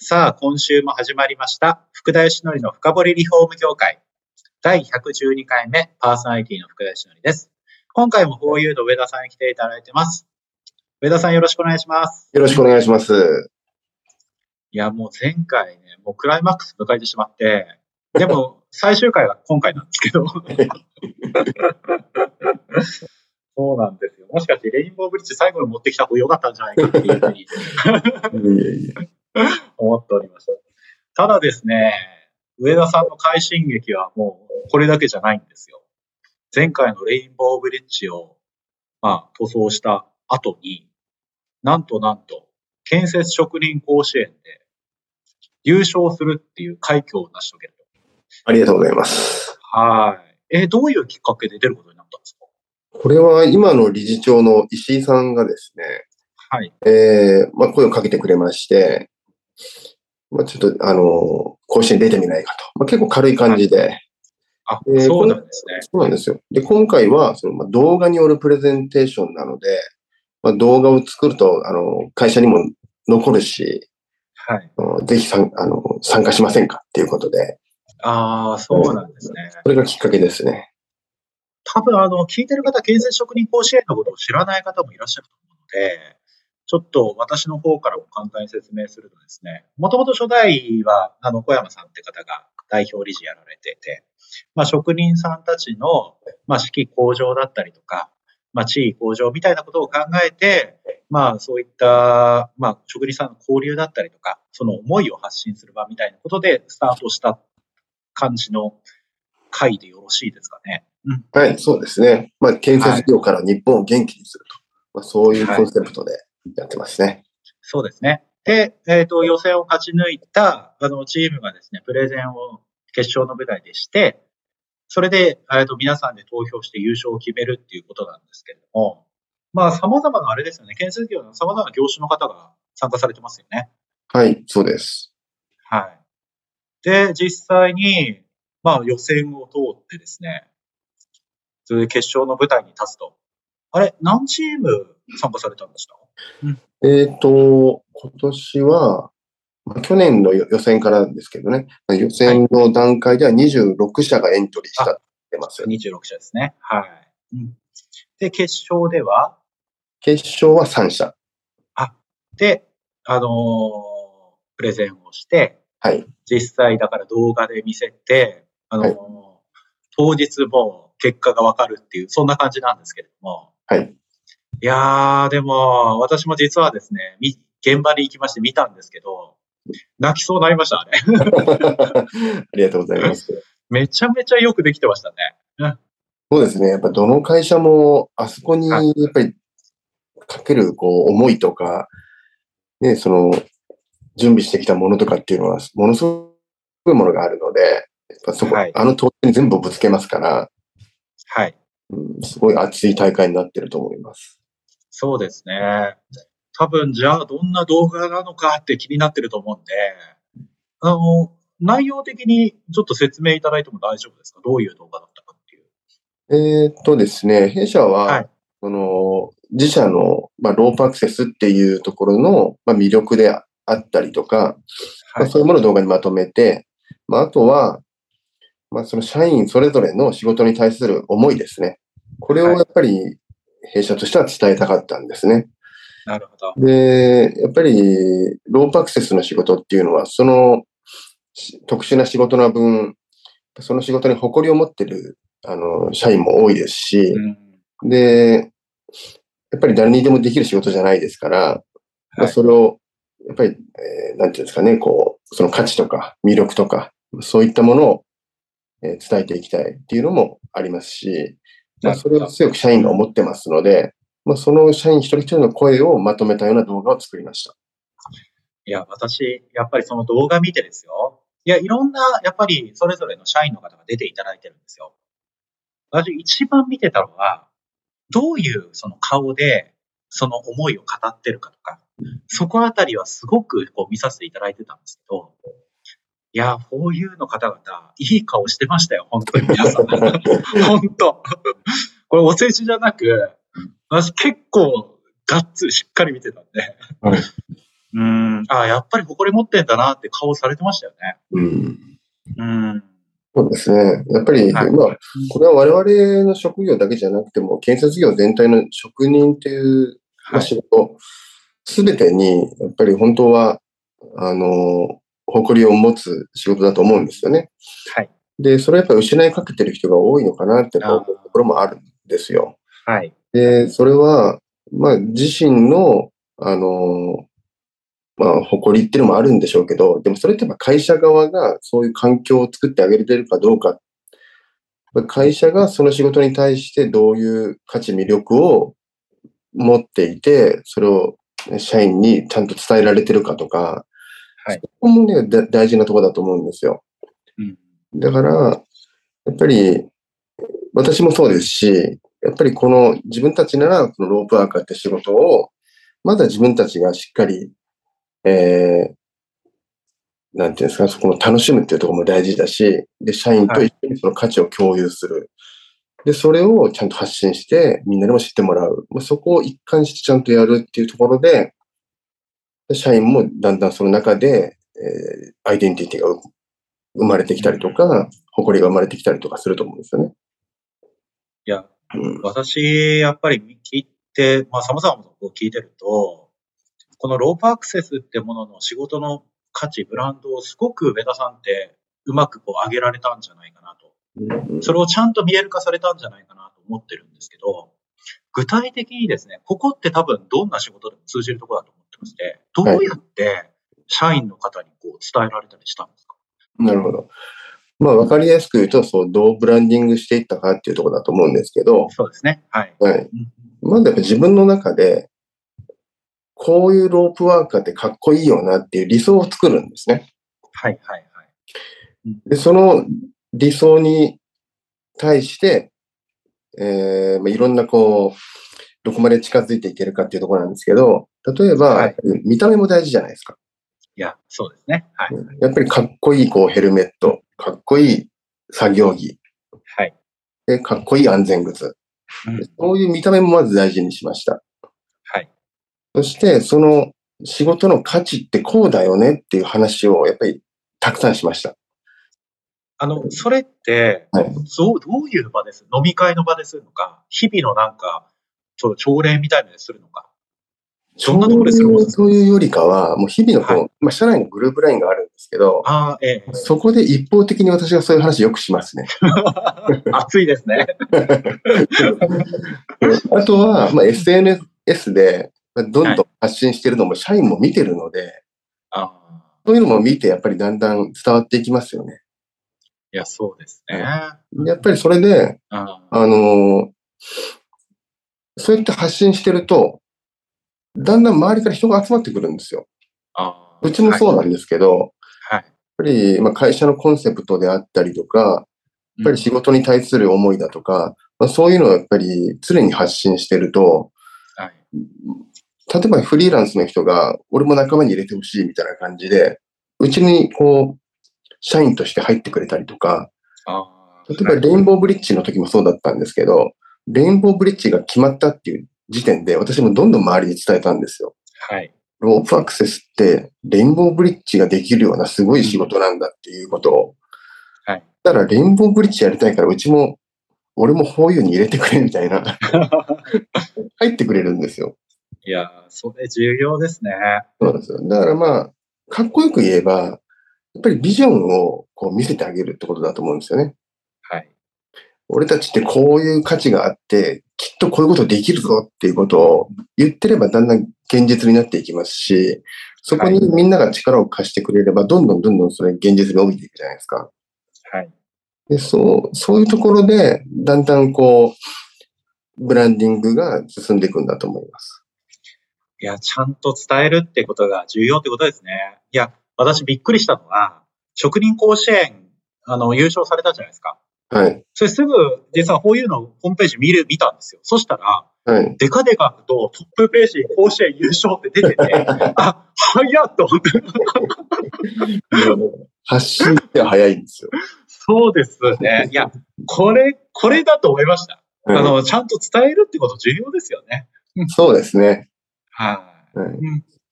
さあ今週も始まりました福田義則の深掘りリフォーム業界。第112回目パーソナリティの福田義則です。今回もフォーユーの上田さんに来ていただいてます。上田さんよろしくお願いします。よろしくお願いします。いやもう前回ねもうクライマックス迎えてしまってでも最終回は今回なんですけど。そうなんですよ。もしかしてレインボーブリッジ最後に持ってきた方が良かったんじゃないかっていうふうに 思っておりました。ただですね、上田さんの快進撃はもうこれだけじゃないんですよ。前回のレインボーブリッジを、まあ、塗装した後に、なんとなんと、建設職人甲子園で優勝するっていう快挙を成し遂げる。ありがとうございます。はい。えーどういうきっかけで出ることになったんですか？これは今の理事長の石井さんがですね、はい。えーまあ、声をかけてくれまして、まあ、ちょっと、あの、甲子園出てみないかと。まあ、結構軽い感じで、あ、えーそうなんですね。そうなんですよ。で、今回は、その、まあ、動画によるプレゼンテーションなので、まあ、動画を作ると、あの、会社にも残るし、はい。ぜひさんあの参加しませんかっていうことで、ああ、そうなんですね。それがきっかけですね。多分、あの、聞いてる方、建設職人甲子園のことを知らない方もいらっしゃると思うので、ちょっと私の方からも簡単に説明するとですね、もともと初代は、あの、小山さんって方が代表理事やられてて、まあ、職人さんたちの、まあ、士気向上だったりとか、まあ、地位向上みたいなことを考えて、まあ、そういった、まあ、職人さんの交流だったりとか、その思いを発信する場みたいなことでスタートした感じの会でよろしいですかね。うん。はい、そうですね。まあ、建設業から日本を元気にすると。まあ、そういうコンセプトでやってますね。そうですね。で、えっ、と、予選を勝ち抜いた、あの、チームがですね、プレゼンを決勝の舞台でして、それで、えっ、と、皆さんで投票して優勝を決めるっていうことなんですけれども、まあ、様々なあれですよね、建設業の様々な業種の方が参加されてますよね。はい、そうです。はい。で、実際に、まあ、予選を通ってですね、それで決勝の舞台に立つと。あれ、何チーム参加されたんでしたえっ、と、今年は、まあ、去年の予予選からですけどね、まあ予選の段階では26社がエントリーしたってます。26社ですね。はい。うんで、決勝では、決勝は3社。で、あのープレゼンをして、はい。実際だから動画で見せて、あのーはい当日もう結果がわかるっていう、そんな感じなんですけれども。はい。いやー、でも、私も実はですね、み現場に行きまして見たんですけど、泣きそうになりました、あれ。ありがとうございます。めちゃめちゃよくできてましたね。そうですね。やっぱどの会社も、あそこに、やはいっぱり、かける、こう、思いとか、ね、その、準備してきたものとかっていうのは、ものすごいものがあるので、やっぱそこ、はいあの当に全部ぶつけますから、はい。うん、すごい熱い大会になってると思います。そうですね。多分、じゃあ、どんな動画なのかって気になってると思うんで、あの、内容的にちょっと説明いただいても大丈夫ですか？どういう動画だったかっていう。えーっとですね、弊社は、はいその、自社の、まあ、ロープアクセスっていうところの、まあ、魅力であったりとか、まあ、はい。そういうものを動画にまとめて、まあ、あとは、まあ、その社員それぞれの仕事に対する思いですね。これをやっぱり弊社としては伝えたかったんですね。なるほど。で、やっぱりロープアクセスの仕事っていうのは、そのし特殊な仕事の分、その仕事に誇りを持ってるあの社員も多いですし、うん。で、やっぱり誰にでもできる仕事じゃないですから、まあ、はいそれを、やっぱり、えーなんていうんですかね、こう、その価値とか魅力とか、そういったものを、えー伝えていきたいっていうのもありますし、まあ、それを強く社員が思ってますので、まあ、その社員一人一人の声をまとめたような動画を作りました。いや、私、やっぱりその動画見てですよ。いや、いろんな、やっぱりそれぞれの社員の方が出ていただいてるんですよ。私、一番見てたのは、どういうその顔で、その思いを語ってるかとか、そこあたりはすごくこう見させていただいてたんですけど、いや、フォーユーの方々、いい顔してましたよ、本当に皆さん。本当。これお世辞じゃなく、私結構がっつりしっかり見てたんで、はいうん、あやっぱり誇り持ってんだなって顔されてましたよね。うん。うん。そうですね。やっぱり、はいまあ、これは我々の職業だけじゃなくても、建設業全体の職人っていうまあ仕事、すべてに、やっぱり本当は、あの、誇りを持つ仕事だと思うんですよね。はい。で、それはやっぱり失いかけてる人が多いのかなって思うところもあるんですよ。はい。で、それは、まあ、自身の、あの、まあ、誇りっていうのもあるんでしょうけど、でもそれってやっぱ会社側がそういう環境を作ってあげれてるかどうか。会社がその仕事に対してどういう価値、魅力を持っていて、それを社員にちゃんと伝えられてるかとか、はいそこもね、だ大事なところだと思うんですよ。うん。だから、やっぱり、私もそうですし、やっぱりこの自分たちなら、このロープワーカーって仕事を、まずは自分たちがしっかり、えー、なんていうんですか、そこの楽しむっていうところも大事だし、で、社員と一緒にその価値を共有する。で、それをちゃんと発信して、みんなにも知ってもらう。まあそこを一貫してちゃんとやるっていうところで、で社員もだんだんその中で、えーアイデンティティが生生まれてきたりとか、誇りが生まれてきたりとかすると思うんですよね。いや、うん。私、やっぱり聞いて、まあ、様々なことを聞いてると、このロープアクセスってものの仕事の価値、ブランドをすごく上田さんってうまくこう上げられたんじゃないかなと。うんそれをちゃんと見える化されたんじゃないかなと思ってるんですけど、具体的にですね、ここって多分どんな仕事でも通じるところだと思ってまして、どうやって社員の方にこう伝えられたりしたんですか？なるほど。まあ、わかりやすく言うと、そう、どうブランディングしていったかっていうところだと思うんですけど、そうですね。はい。はい。うんまずやっぱ自分の中で、こういうロープワーカーってかっこいいよなっていう理想を作るんですね。はい、はい、はい。で、その理想に対して、えーまあ、いろんなこう、どこまで近づいていけるかっていうところなんですけど、例えば、はい見た目も大事じゃないですか。いや、そうですね。はい。やっぱりかっこいいこうヘルメット、かっこいい作業着、はい。でかっこいい安全靴。うんそういう見た目もまず大事にしました。はい。そして、その仕事の価値ってこうだよねっていう話をやっぱりたくさんしました。あの、それって、はいそう、どういう場です？飲み会の場でするのか、日々のなんか、そう、朝礼みたいなのでするのか？どんなところですそういうよりかは、もう日々のこう、はまあ、社内のグループラインがあるんですけど、ああ、ええ。そこで一方的に私がそういう話よくしますね。熱いですね。あとは、まあ、SNS でまあどんどん発信してるのも社員も見てるので、ああ。そういうのも見て、やっぱりだんだん伝わっていきますよね。いや、そうですね。あやっぱりそれで、ああのーそうやって発信してると、だんだん周りから人が集まってくるんですよ。あうちもそうなんですけど、やっはい。ぱり、まあ、会社のコンセプトであったりとか、やっぱり仕事に対する思いだとか、まあ、そういうのをやっぱり常に発信してると、はい。例えばフリーランスの人が、俺も仲間に入れてほしいみたいな感じで、うちにこう、社員として入ってくれたりとか。例えばレインボーブリッジの時もそうだったんですけど、レインボーブリッジが決まったっていう時点で、私もどんどん周りに伝えたんですよ。はい。ロープアクセスって、レインボーブリッジができるようなすごい仕事なんだっていうことを。はい。だから、レインボーブリッジやりたいから、うちも、俺もホーユーに入れてくれみたいな、入ってくれるんですよ。いや、それ重要ですね。そうですよ。だからまあ、かっこよく言えば、やっぱりビジョンをこう見せてあげるってことだと思うんですよね。はい。俺たちってこういう価値があって、きっとこういうことできるぞっていうことを言ってればだんだん現実になっていきますし、そこにみんなが力を貸してくれれば、どんどんどんどんそれ現実に帯びていくじゃないですか。はい。で、そう、そういうところで、だんだんこう、ブランディングが進んでいくんだと思います。いや、ちゃんと伝えるってことが重要ってことですね。いや、私びっくりしたのは、職人甲子園、あの、優勝されたじゃないですか。はい。それすぐ、実はこういうのホームページ見る、見たんですよ。そしたら、はい。デカデカとトップページに甲子園優勝って出てて、あ、早っと思って。発信って早いんですよ。そうですね。いや、これ、これだと思いました。あの、ちゃんと伝えるってこと重要ですよね。そうですね。はい。はい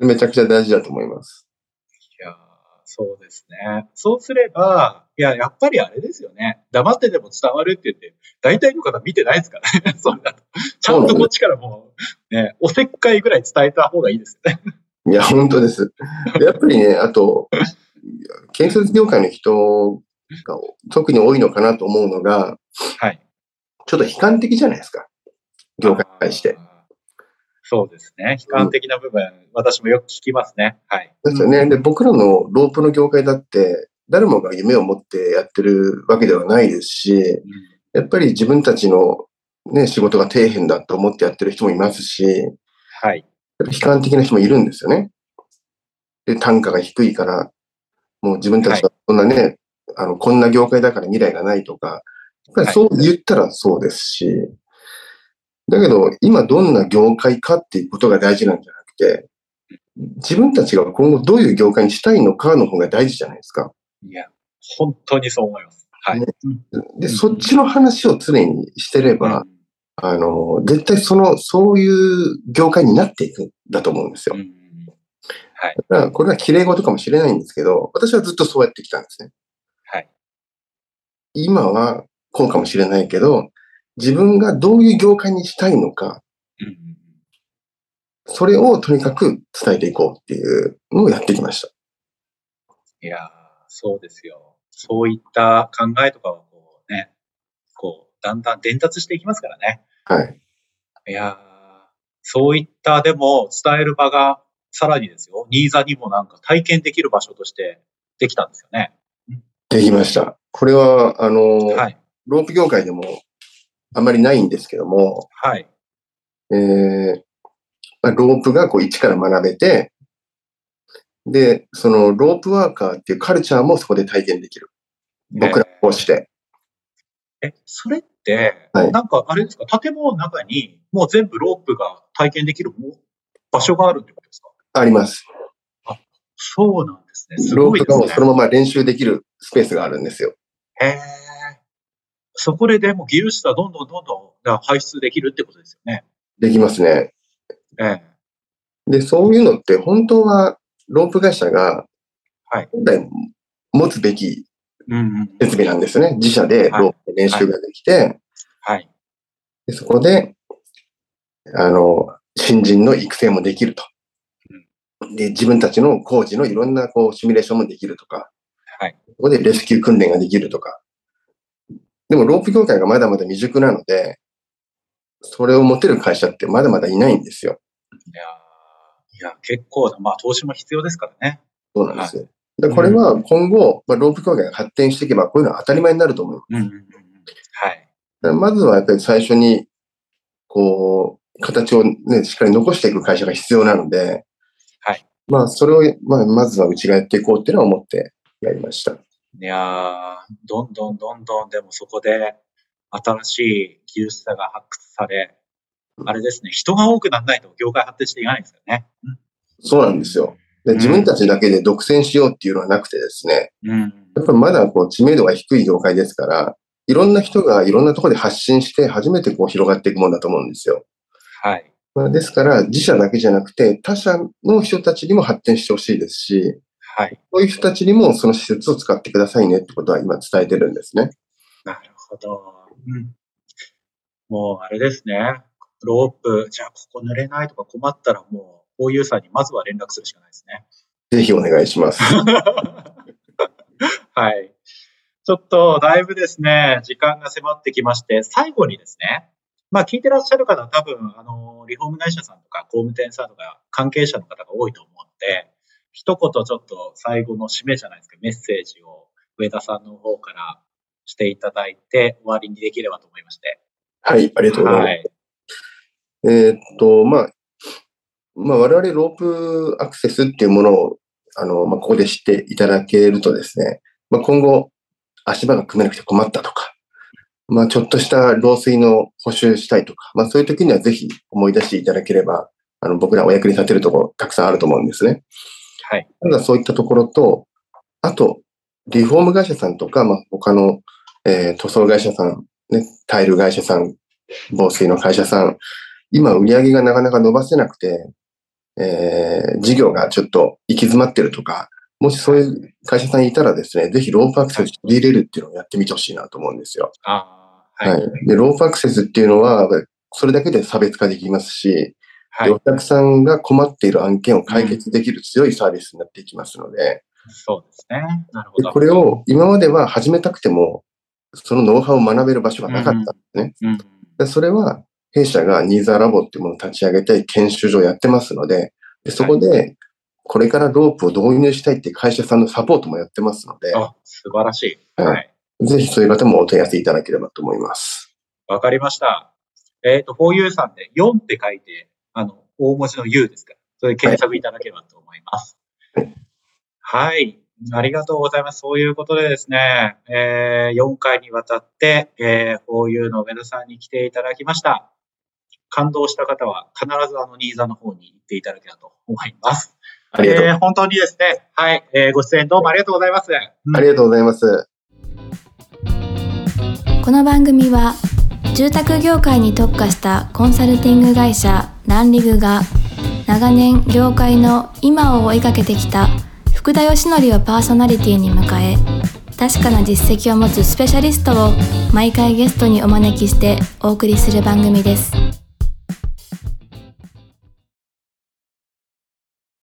うん。めちゃくちゃ大事だと思います。そうですね。そうすれば、いや、やっぱりあれですよね。黙ってでも伝わるって言って、大体の方見てないですからね。それだと。ちゃんとこっちからもう、ね、おせっかいぐらい伝えた方がいいですよね。いや、本当です。やっぱりね、あと、建設業界の人が特に多いのかなと思うのが、はい。ちょっと悲観的じゃないですか。業界に対して。そうですね。悲観的な部分、私もよく聞きますね。はい。ですよね。で、僕らのロープの業界だって、誰もが夢を持ってやってるわけではないですし、やっぱり自分たちのね、仕事が底辺だと思ってやってる人もいますし、やっはい。ぱり悲観的な人もいるんですよね。で、単価が低いから、もう自分たちはこんなね、あの、こんな業界だから未来がないとか、やっぱりそう言ったらそうですし、だけど、今どんな業界かっていうことが大事なんじゃなくて、自分たちが今後どういう業界にしたいのかの方が大事じゃないですか。いや、本当にそう思います。はい。ねうんで、そっちの話を常にしてれば、あの、絶対その、そういう業界になっていくんだと思うんですようん。うんはい。だからこれは綺麗事かもしれないんですけど、私はずっとそうやってきたんですね。はい。今はこうかもしれないけど、自分がどういう業界にしたいのか、それをとにかく伝えていこうっていうのをやってきました。いやー、そうですよ。そういった考えとかはこうね、こう、だんだん伝達していきますからね。はい。いやー、そういったでも伝える場がさらにですよ、ニーザにもなんか体験できる場所としてできたんですよね。できました。これは、あの、はい。ロープ業界でもあまりないんですけども、はい。えーまあ、ロープがこう一から学べて、で、そのロープワーカーっていうカルチャーもそこで体験できる。僕らこうして。え、それって、はいなんかあれですか、建物の中にもう全部ロープが体験できるも場所があるってことですか？あります。そうなんですね。すローごいですねプがそ。のまま練習できるスペースがあるんですよ。へえ。そこででも技術者どんどんどんどん排出できるってことですよね。できますね。ええ。で、そういうのって本当はロープ会社がはい。本来持つべき。設備なんですよね。自社でロープで練習ができて、はい。でそこで、あの、新人の育成もできると。で、自分たちの工事のいろんなこうシミュレーションもできるとか、はい。そこでレスキュー訓練ができるとか。でも、ロープ業界がまだまだ未熟なので、それを持てる会社ってまだまだいないんですよ。いやーいや、結構な、まあ投資も必要ですからね。そうなんですよ。でこれは今後、まあ、ロープ業界が発展していけば、こういうのは当たり前になると思う。うんうんうんうん。はい。まずはやっぱり最初に、こう、形をね、しっかり残していく会社が必要なので、はい。まあ、それを、まあ、まずはうちがやっていこうっていうのは思ってやりました。いやーどんどんどんどんでもそこで新しい技術者が発掘され、あれですね、人が多くならないと業界発展していかないですよね。そうなんですよ。で自分たちだけで独占しようっていうのはなくてですね、うん。やっぱりまだこう知名度が低い業界ですから、いろんな人がいろんなところで発信して初めてこう広がっていくもんだと思うんですよ。はい。まあ、ですから自社だけじゃなくて他社の人たちにも発展してほしいですし、はい。そういう人たちにもその施設を使ってくださいねってことは今伝えてるんですね。なるほど。うん。もうあれですね。ロープ、じゃあここ濡れないとか困ったらもう、OU さんにまずは連絡するしかないですね。ぜひお願いします。はい。ちょっと、だいぶですね、時間が迫ってきまして、最後にですね、まあ聞いてらっしゃる方は多分、あの、リフォーム会社さんとか工務店さんとか関係者の方が多いと思うので、一言ちょっと最後の締めじゃないですか、メッセージを上田さんの方からしていただいて終わりにできればと思いまして。はい、ありがとうございます。はい。えーっと、まあ、まあ、我々ロープアクセスっていうものを、あの、まあ、ここで知っていただけるとですね、まあ、今後、足場が組めなくて困ったとか、まあ、ちょっとした漏水の補修したいとか、まあ、そういう時にはぜひ思い出していただければ、あの、僕らお役に立てるところたくさんあると思うんですね。はい。ただそういったところと、あと、リフォーム会社さんとか、まあ、他の、えー塗装会社さん、ね、タイル会社さん、防水の会社さん、今売り上げがなかなか伸ばせなくて、えー事業がちょっと行き詰まってるとか、もしそういう会社さんいたらですね、ぜひロープアクセス取り入れるっていうのをやってみてほしいなと思うんですよ。ははい。い。で、ロープアクセスっていうのは、それだけで差別化できますし、はいでお。客さんが困っている案件を解決できる強いサービスになっていきますので、そうですね。なるほでど。これを今までは始めたくても、そのノウハウを学べる場所がなかったんですね。うん。でそれは、弊社がニーザーラボっていうものを立ち上げて研修所をやってますので、でそこで、これからロープを導入したいっていう会社さんのサポートもやってますので、あ、素晴らしい。はいはい。ぜひそういう方もお問い合わせいただければと思います。わかりました。えっ、と、4U さんで4って書いて、あの、大文字の U ですから、それで検索いただければと思います。はいはい。ありがとうございます。そういうことでですね、えー、4回にわたって、えー、4U の上田さんに来ていただきました。感動した方は必ずあのニーザの方に行っていただければと思います。ありがとう,、えー、本当にですね、はい、えー、ご出演どうもありがとうございます。うんありがとうございます。この番組は住宅業界に特化したコンサルティング会社ランリグが長年業界の今を追いかけてきた福田義則をパーソナリティに迎え確かな実績を持つスペシャリストを毎回ゲストにお招きしてお送りする番組です。